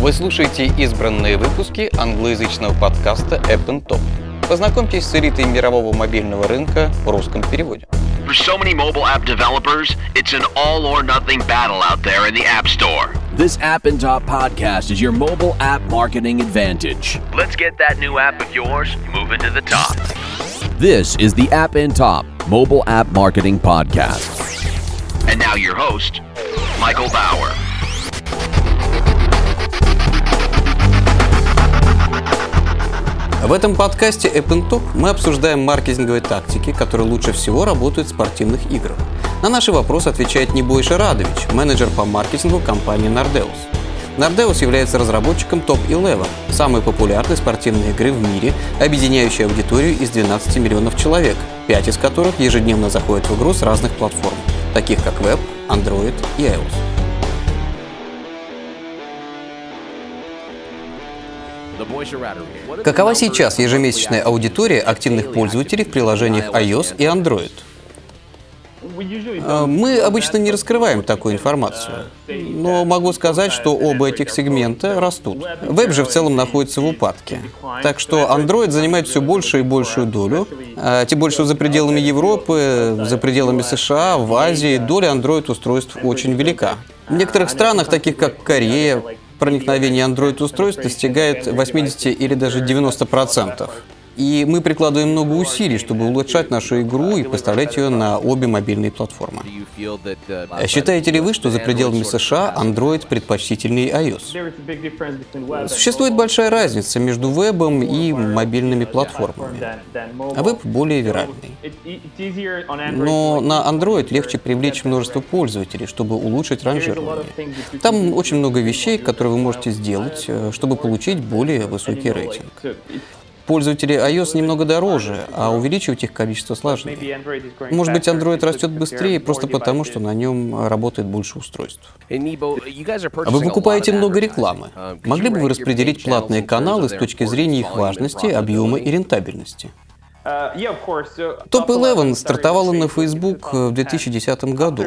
Вы слушаете избранные выпуски англоязычного подкаста App Top. Познакомьтесь с элитой мирового мобильного рынка в русском переводе. For so many mobile app developers, it's an all or nothing battle out there in the App Store. This App and Top podcast is your mobile app marketing advantage. Let's get that new app of yours moving to the top. This is the App and Top mobile app marketing podcast. And now your host, Michael Bauer. В этом подкасте App Top мы обсуждаем маркетинговые тактики, которые лучше всего работают в спортивных играх. На наши вопросы отвечает Небойша Радович, менеджер по маркетингу компании Nardeus. Nardeus является разработчиком Top 11, самой популярной спортивной игры в мире, объединяющей аудиторию из 12 миллионов человек, 5 из которых ежедневно заходят в игру с разных платформ, таких как Web, Android и iOS. Какова сейчас ежемесячная аудитория активных пользователей в приложениях iOS и Android? А, Мы обычно не раскрываем такую информацию, но могу сказать, что оба этих сегмента растут. Веб же в целом находится в упадке. Так что Android занимает все большую и большую долю. А, Тем больше за пределами Европы, за пределами США, в Азии доля Android-устройств очень велика. В некоторых странах, таких как Корея, проникновение Android-устройств достигает 80 или даже 90 процентов. И мы прикладываем много усилий, чтобы улучшать нашу игру и поставлять ее на обе мобильные платформы. Считаете ли вы, что за пределами США Android предпочтительнее iOS? Существует большая разница между вебом и мобильными платформами. А веб более виральный. Но на Android легче привлечь множество пользователей, чтобы улучшить ранжирование. Там очень много вещей, которые вы можете сделать, э, чтобы получить более высокий рейтинг. Пользователи iOS немного дороже, а увеличивать их количество сложнее. Может быть, Android растет быстрее просто потому, что на нем работает больше устройств. А Вы покупаете много рекламы. Могли бы вы распределить платные каналы с точки зрения их важности, объема и рентабельности? Топ-11 стартовала на Facebook в 2010 году.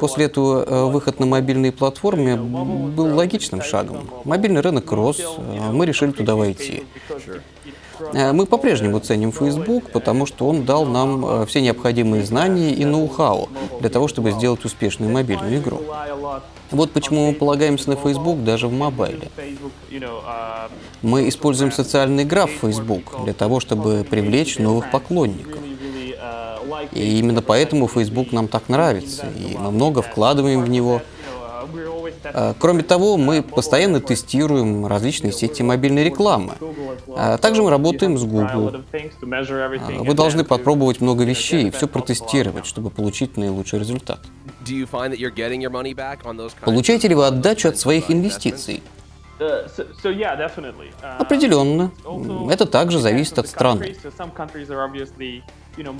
После этого э, выход на мобильные платформы был логичным шагом. Мобильный рынок рос, э, мы решили туда войти. Э, Мы по-прежнему ценим Facebook, потому что он дал нам э, все необходимые знания и ноу-хау для того, чтобы сделать успешную мобильную игру. Вот почему мы полагаемся на Facebook даже в мобайле. Мы используем социальный граф Facebook для того, чтобы привлечь новых поклонников. И именно поэтому Facebook нам так нравится, и мы много вкладываем в него. А, Кроме того, мы постоянно тестируем различные сети мобильной рекламы. А Также мы работаем с Google. А, Вы должны попробовать много вещей и все протестировать, чтобы получить наилучший результат. Получаете ли вы отдачу от своих инвестиций? Определенно. Это также зависит от страны.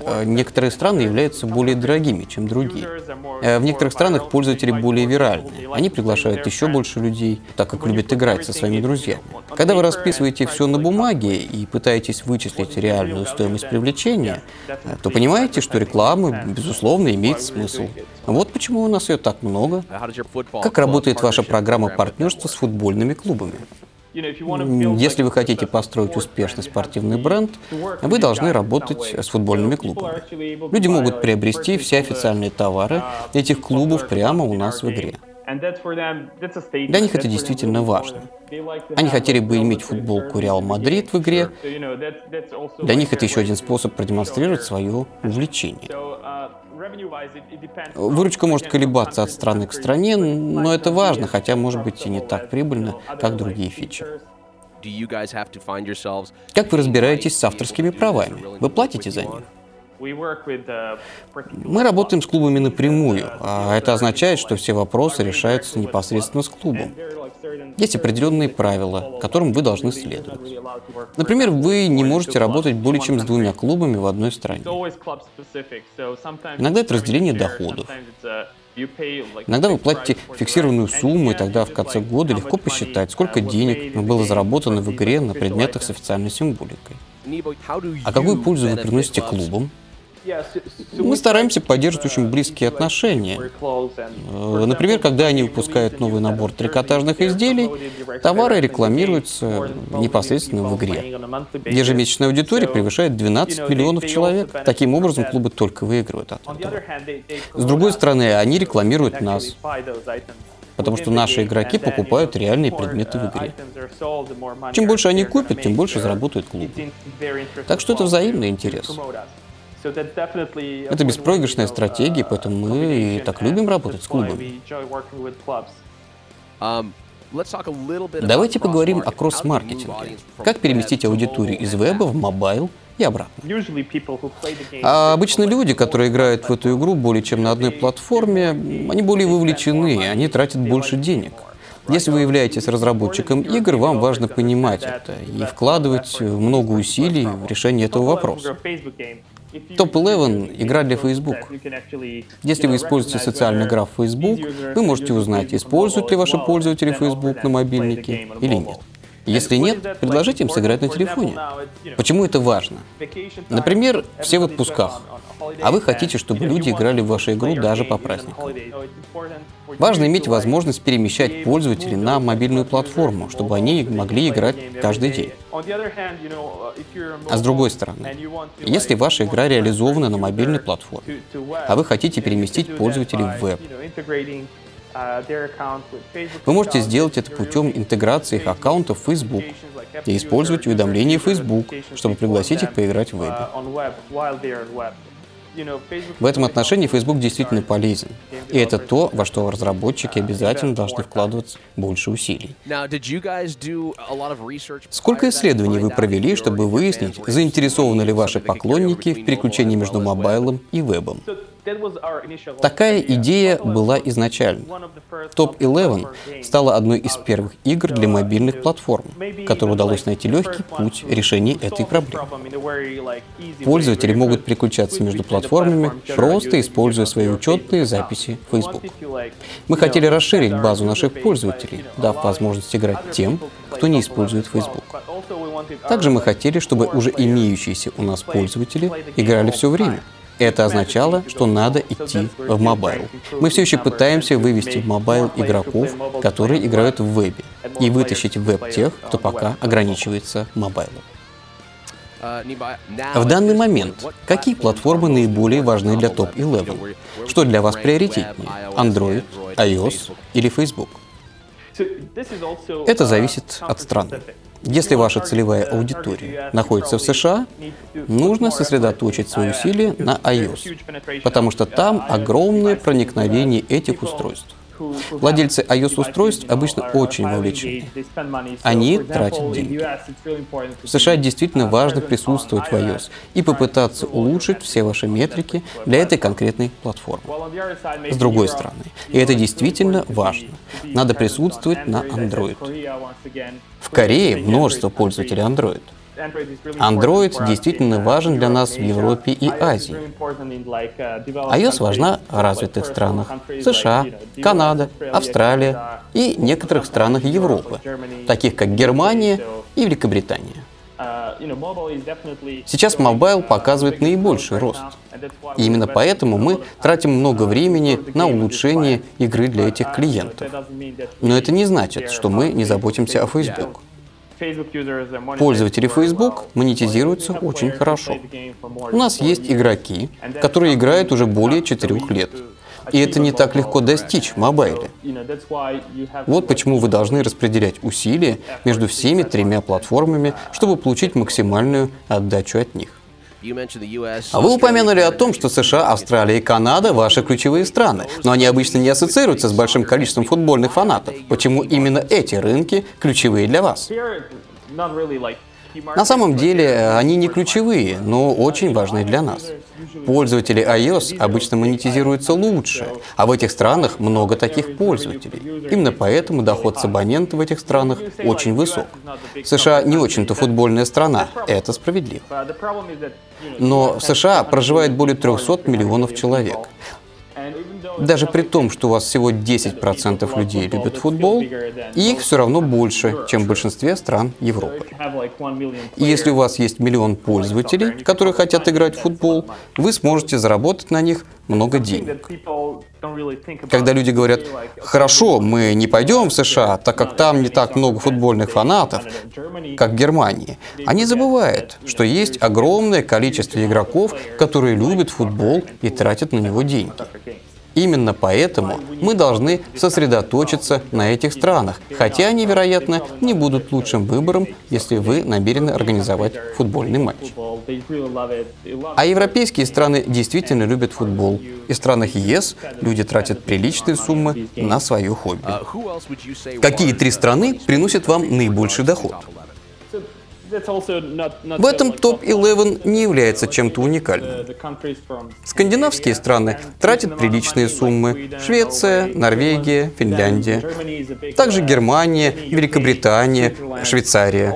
Э, Некоторые страны являются более дорогими, чем другие. Э, В некоторых странах пользователи более виральны. Они приглашают еще больше людей, так как любят играть со своими друзьями. Когда вы расписываете все на бумаге и пытаетесь вычислить реальную стоимость привлечения, э, то понимаете, что реклама, безусловно, имеет смысл. Вот почему у нас ее так много. Как работает ваша программа партнерства с футбольными клубами? Если вы хотите построить успешный спортивный бренд, вы должны работать с футбольными клубами. Люди могут приобрести все официальные товары этих клубов прямо у нас в игре. Для них это действительно важно. Они хотели бы иметь футболку Реал Мадрид в игре. Для них это еще один способ продемонстрировать свое увлечение. Выручка может колебаться от страны к стране, но это важно, хотя может быть и не так прибыльно, как другие фичи. Как вы разбираетесь с авторскими правами? Вы платите за них? Мы работаем с клубами напрямую, а это означает, что все вопросы решаются непосредственно с клубом. Есть определенные правила, которым вы должны следовать. Например, вы не можете работать более чем с двумя клубами в одной стране. Иногда это разделение доходов. Иногда вы платите фиксированную сумму, и тогда в конце года легко посчитать, сколько денег было заработано в игре на предметах с официальной символикой. А какую пользу вы приносите клубам? Мы стараемся поддерживать очень близкие отношения. Э, Например, когда они выпускают новый набор трикотажных изделий, товары рекламируются непосредственно в игре. Ежемесячная аудитория превышает 12 миллионов человек. Таким образом, клубы только выигрывают от этого. С другой стороны, они рекламируют нас, потому что наши игроки покупают реальные предметы в игре. Чем больше они купят, тем больше заработают клубы. Так что это взаимный интерес. Это беспроигрышная стратегия, поэтому мы и так любим работать с клубами. Um, Давайте поговорим о кросс-маркетинге. Как переместить аудиторию из веба в мобайл и обратно. А Обычно люди, которые играют в эту игру более чем на одной платформе, они более вовлечены, они тратят больше денег. Если вы являетесь разработчиком игр, вам важно понимать это и вкладывать много усилий в решение этого вопроса. Топ-11 — игра для Facebook. Если вы используете социальный граф Facebook, вы можете узнать, используют ли ваши пользователи Facebook на мобильнике или нет. Если нет, предложите им сыграть на телефоне. Почему это важно? Например, все в отпусках, а вы хотите, чтобы люди играли в вашу игру даже по праздникам. Важно иметь возможность перемещать пользователей на мобильную платформу, чтобы они могли играть каждый день. А с другой стороны, Если ваша игра реализована на мобильной платформе, а вы хотите переместить пользователей в веб, вы можете сделать это путем интеграции их аккаунтов в Facebook и использовать уведомления Facebook, чтобы пригласить их поиграть в вебе. В этом отношении Facebook действительно полезен. И это то, во что разработчики обязательно должны вкладывать больше усилий. Сколько исследований вы провели, чтобы выяснить, заинтересованы ли ваши поклонники в переключении между мобайлом и вебом? Такая идея была изначально. Топ-11 стала одной из первых игр для мобильных платформ, которой удалось найти легкий путь решения этой проблемы. Пользователи могут переключаться между платформами, просто используя свои учетные записи Facebook. Мы хотели расширить базу наших пользователей, дав возможность играть тем, кто не использует Facebook. Также мы хотели, чтобы уже имеющиеся у нас пользователи играли все время. Это означало, что надо идти в мобайл. Мы все еще пытаемся вывести в мобайл игроков, которые играют в вебе, и вытащить в веб тех, кто пока ограничивается мобайлом. В данный момент, какие платформы наиболее важны для mobile web? топ-11? You know, where- where Что для вас приоритетнее? Android, iOS или Facebook? Это зависит от страны. Если ваша целевая аудитория находится в США, нужно сосредоточить свои усилия на iOS, потому что там огромное проникновение этих устройств. Владельцы iOS-устройств обычно очень вовлечены. Они тратят деньги. В США действительно важно присутствовать в iOS и попытаться улучшить все ваши метрики для этой конкретной платформы. С другой стороны, и это действительно важно, надо присутствовать на Android. В Корее множество пользователей Android. Android действительно важен для нас в Европе и Азии. iOS важна в развитых странах США, Канада, Австралия и некоторых странах Европы, таких как Германия и Великобритания. Сейчас мобайл показывает наибольший рост. И именно поэтому мы тратим много времени на улучшение игры для этих клиентов. Но это не значит, что мы не заботимся о Facebook. Пользователи Facebook монетизируются очень хорошо. У нас есть игроки, которые играют уже более четырех лет. И это не так легко достичь в мобайле. Вот почему вы должны распределять усилия между всеми тремя платформами, чтобы получить максимальную отдачу от них. А вы упомянули о том, что США, Австралия и Канада – ваши ключевые страны, но они обычно не ассоциируются с большим количеством футбольных фанатов. Почему именно эти рынки ключевые для вас? На самом деле, они не ключевые, но очень важны для нас. Пользователи iOS обычно монетизируются лучше, а в этих странах много таких пользователей. Именно поэтому доход с абонента в этих странах очень высок. США не очень-то футбольная страна, это справедливо. Но в США проживает более 300 миллионов человек. Даже при том, что у вас всего 10% людей любят футбол, их все равно больше, чем в большинстве стран Европы. И если у вас есть миллион пользователей, которые хотят играть в футбол, вы сможете заработать на них много денег. Когда люди говорят, хорошо, мы не пойдем в США, так как там не так много футбольных фанатов, как в Германии, они забывают, что есть огромное количество игроков, которые любят футбол и тратят на него деньги. Именно поэтому мы должны сосредоточиться на этих странах, хотя они, вероятно, не будут лучшим выбором, если вы намерены организовать футбольный матч. А европейские страны действительно любят футбол. И в странах ЕС люди тратят приличные суммы на свое хобби. Какие три страны приносят вам наибольший доход? В этом топ-11 не является чем-то уникальным. Скандинавские страны тратят приличные суммы. Швеция, Норвегия, Финляндия. Также Германия, Великобритания, Швейцария.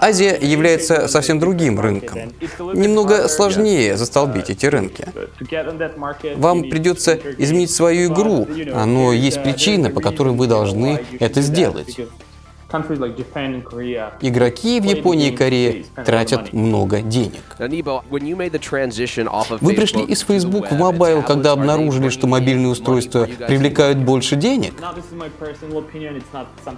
Азия является совсем другим рынком. Немного сложнее застолбить эти рынки. Вам придется изменить свою игру, но есть причина, по которой вы должны это сделать. Игроки в Японии и Корее тратят много денег. Вы пришли из Facebook в mobile, когда обнаружили, что мобильные устройства привлекают больше денег?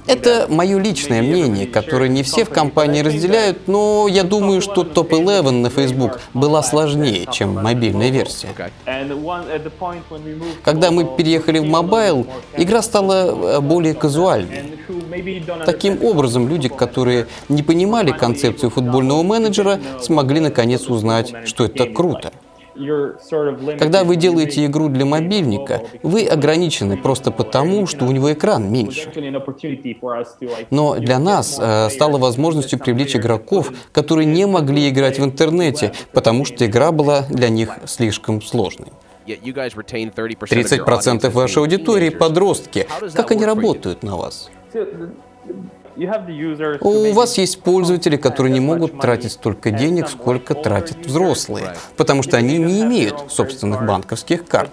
Это мое личное мнение, которое не все в компании разделяют, но я думаю, что топ-11 на Facebook была сложнее, чем мобильная версия. Когда мы переехали в mobile, игра стала э, более казуальной. Таким образом, люди, которые не понимали концепцию футбольного менеджера, смогли наконец узнать, что это круто. Когда вы делаете игру для мобильника, вы ограничены просто потому, что у него экран меньше. Но для нас э, стало возможностью привлечь игроков, которые не могли играть в интернете, потому что игра была для них слишком сложной. 30% вашей аудитории – подростки. Как они работают на вас? Thank you. У вас есть пользователи, которые не могут тратить столько денег, сколько тратят взрослые, потому что они не имеют собственных банковских карт.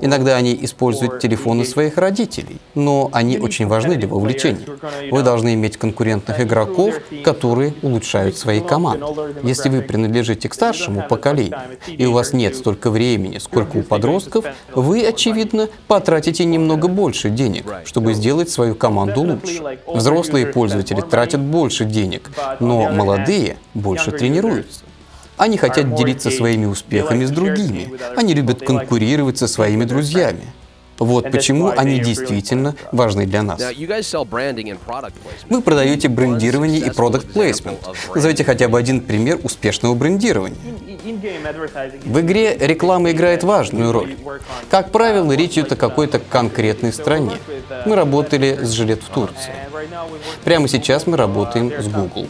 Иногда они используют телефоны своих родителей, но они очень важны для вовлечения. Вы должны иметь конкурентных игроков, которые улучшают свои команды. Если вы принадлежите к старшему поколению, и у вас нет столько времени, сколько у подростков, вы, очевидно, потратите немного больше денег, чтобы сделать свою команду лучше. Взрослые пользователи тратят больше денег, но молодые больше тренируются. Они хотят делиться своими успехами с другими. Они любят конкурировать со своими друзьями. Вот почему они действительно важны для нас. Вы продаете брендирование и продукт плейсмент. Назовите хотя бы один пример успешного брендирования. В игре реклама играет важную роль. Как правило, речь идет о какой-то конкретной стране. Мы работали с жилет в Турции. Прямо сейчас мы работаем с Google.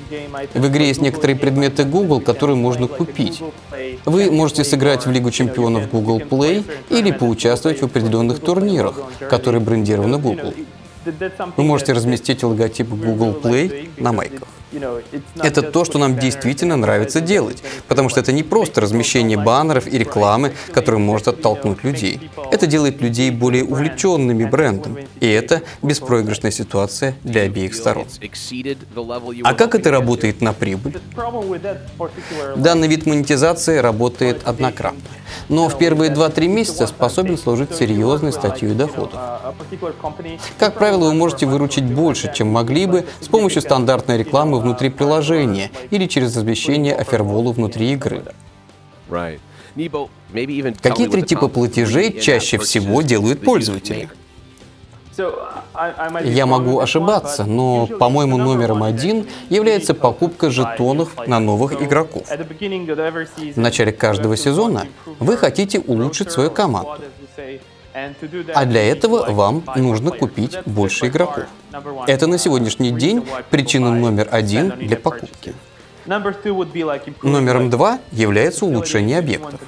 В игре есть некоторые предметы Google, которые можно купить. Вы можете сыграть в Лигу чемпионов Google Play или поучаствовать в определенных турнирах, которые брендированы Google. Вы можете разместить логотип Google Play на майках. Это то, что нам действительно нравится делать, потому что это не просто размещение баннеров и рекламы, которое может оттолкнуть людей. Это делает людей более увлеченными брендом, и это беспроигрышная ситуация для обеих сторон. А как это работает на прибыль? Данный вид монетизации работает однократно, но в первые 2-3 месяца способен служить серьезной статьей доходов. Как правило, вы можете выручить больше, чем могли бы с помощью стандартной рекламы внутри приложения или через размещение аферволу внутри игры. Какие три типа платежей чаще всего делают пользователи? Я могу ошибаться, но, по-моему, номером один является покупка жетонов на новых игроков. В начале каждого сезона вы хотите улучшить свою команду. А для этого вам нужно купить больше игроков. Это на сегодняшний день причина номер один для покупки. Номером два является улучшение объектов.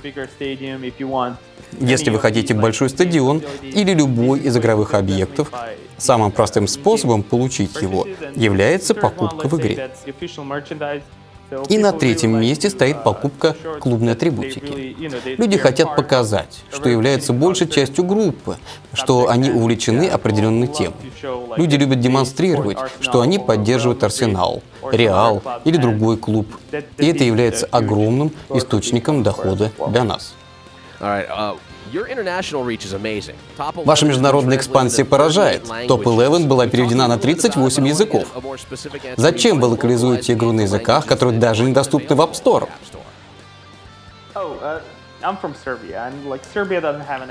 Если вы хотите большой стадион или любой из игровых объектов, самым простым способом получить его является покупка в игре. И на третьем месте стоит покупка клубной атрибутики. Люди хотят показать, что являются большей частью группы, что они увлечены определенной темой. Люди любят демонстрировать, что они поддерживают Арсенал, Реал или другой клуб. И это является огромным источником дохода для нас. Ваша международная экспансия поражает. Топ-11 была переведена на 38 языков. Зачем вы локализуете игру на языках, которые даже недоступны в App Store?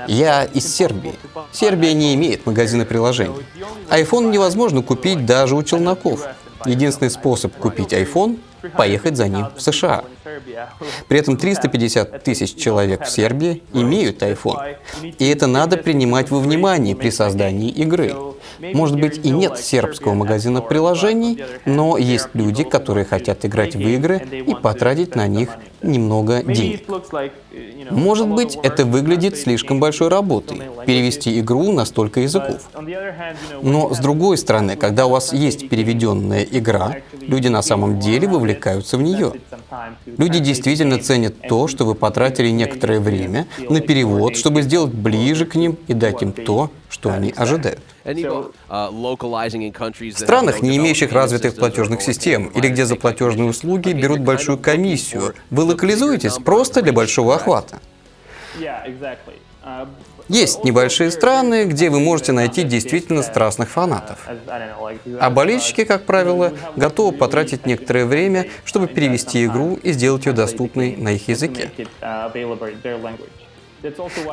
Я из Сербии. Сербия не имеет магазина приложений. iPhone невозможно купить даже у челноков. Единственный способ купить iPhone – поехать за ним в США. При этом 350 тысяч человек в Сербии имеют iPhone. И это надо принимать во внимание при создании игры. Может быть и нет сербского магазина приложений, но есть люди, которые хотят играть в игры и потратить на них немного денег. Может быть, это выглядит слишком большой работой – перевести игру на столько языков. Но с другой стороны, когда у вас есть переведенная игра, люди на самом деле вовлекаются в нее. Люди действительно ценят то, что вы потратили некоторое время на перевод, чтобы сделать ближе к ним и дать им то, что они ожидают. В странах, не имеющих развитых платежных систем, или где за платежные услуги берут большую комиссию, вы локализуетесь просто для большого охвата. Есть небольшие страны, где вы можете найти действительно страстных фанатов. А болельщики, как правило, готовы потратить некоторое время, чтобы перевести игру и сделать ее доступной на их языке.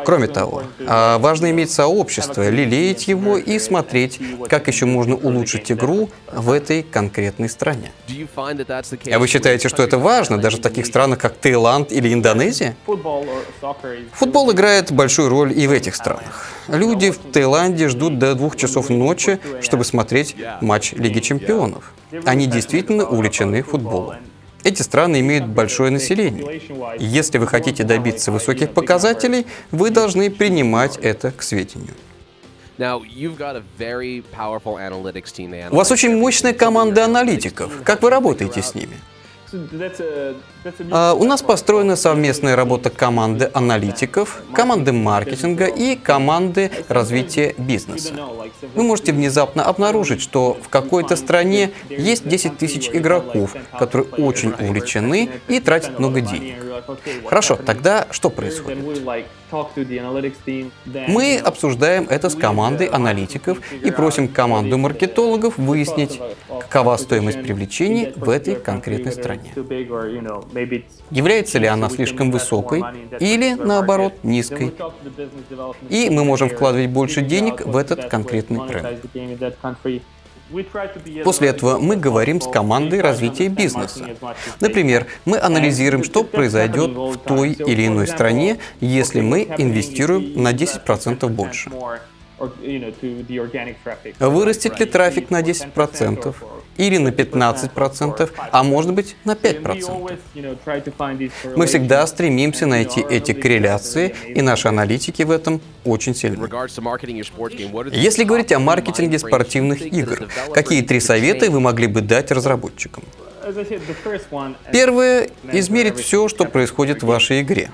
Кроме того, а, важно иметь сообщество, лелеять его и смотреть, как еще можно улучшить игру в этой конкретной стране. А вы считаете, что это важно даже в таких странах, как Таиланд или Индонезия? Футбол играет большую роль и в этих странах. Люди в Таиланде ждут до двух часов ночи, чтобы смотреть матч Лиги Чемпионов. Они действительно увлечены футболом. Эти страны имеют большое население. Если вы хотите добиться высоких показателей, вы должны принимать это к сведению. У вас очень мощная команда аналитиков. Как вы работаете с ними? А, у нас построена совместная работа команды аналитиков, команды маркетинга и команды развития бизнеса. Вы можете внезапно обнаружить, что в какой-то стране есть 10 тысяч игроков, которые очень увлечены и тратят много денег. Хорошо, тогда что происходит? Мы обсуждаем это с командой аналитиков и просим команду маркетологов выяснить, какова стоимость привлечения в этой конкретной стране. Является ли она слишком высокой или, наоборот, низкой? И мы можем вкладывать больше денег в этот конкретный бренд. После этого мы говорим с командой развития бизнеса. Например, мы анализируем, что произойдет в той или иной стране, если мы инвестируем на 10% больше. Вырастет ли трафик на 10%? или на 15%, а может быть на 5%. Мы всегда стремимся найти эти корреляции, и наши аналитики в этом очень сильны. Если говорить о маркетинге спортивных игр, какие три совета вы могли бы дать разработчикам? Первое — измерить все, что происходит в вашей игре.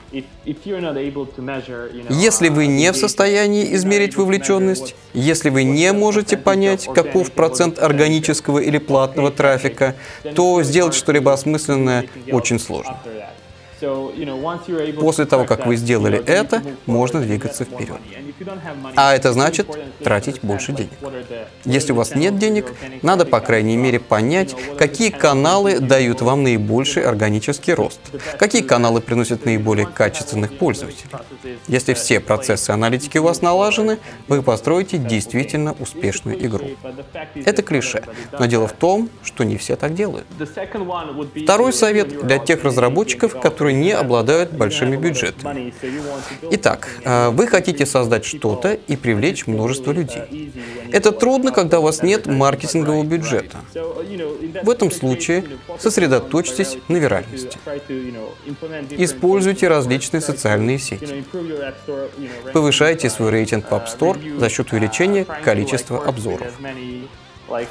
Если вы не в состоянии измерить вовлеченность, если вы не можете понять, каков процент органического или платного трафика, то сделать что-либо осмысленное очень сложно. После того, как вы сделали это, можно двигаться вперед. А это значит тратить больше денег. Если у вас нет денег, надо, по крайней мере, понять, какие каналы дают вам наибольший органический рост, какие каналы приносят наиболее качественных пользователей. Если все процессы аналитики у вас налажены, вы построите действительно успешную игру. Это клише, но дело в том, что не все так делают. Второй совет для тех разработчиков, которые которые не обладают большими бюджетами. Итак, э, вы хотите создать что-то и привлечь множество людей. Это трудно, когда у вас нет маркетингового бюджета. В этом случае сосредоточьтесь на виральности. Используйте различные социальные сети. Повышайте свой рейтинг в App Store за счет увеличения количества обзоров.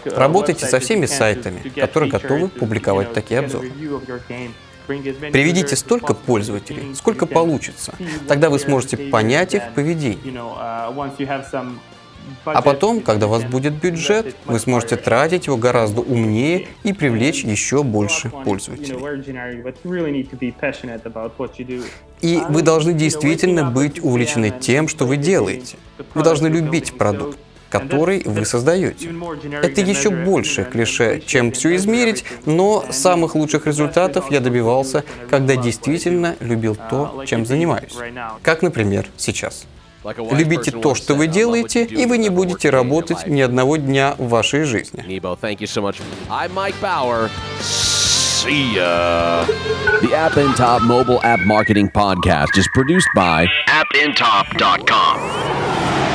Работайте со всеми сайтами, которые готовы публиковать такие обзоры. Приведите столько пользователей, сколько получится. Тогда вы сможете понять их поведение. А потом, когда у вас будет бюджет, вы сможете тратить его гораздо умнее и привлечь еще больше пользователей. И вы должны действительно быть увлечены тем, что вы делаете. Вы должны любить продукт который вы создаете. Это еще больше клише, чем все измерить, но самых лучших результатов я добивался, когда действительно любил то, чем занимаюсь. Как, например, сейчас. Любите то, что вы делаете, и вы не будете работать ни одного дня в вашей жизни. Nebo, thank you so much. I'm Mike Bauer. See ya. The App and Top Mobile App Marketing Podcast is produced by appintop.com.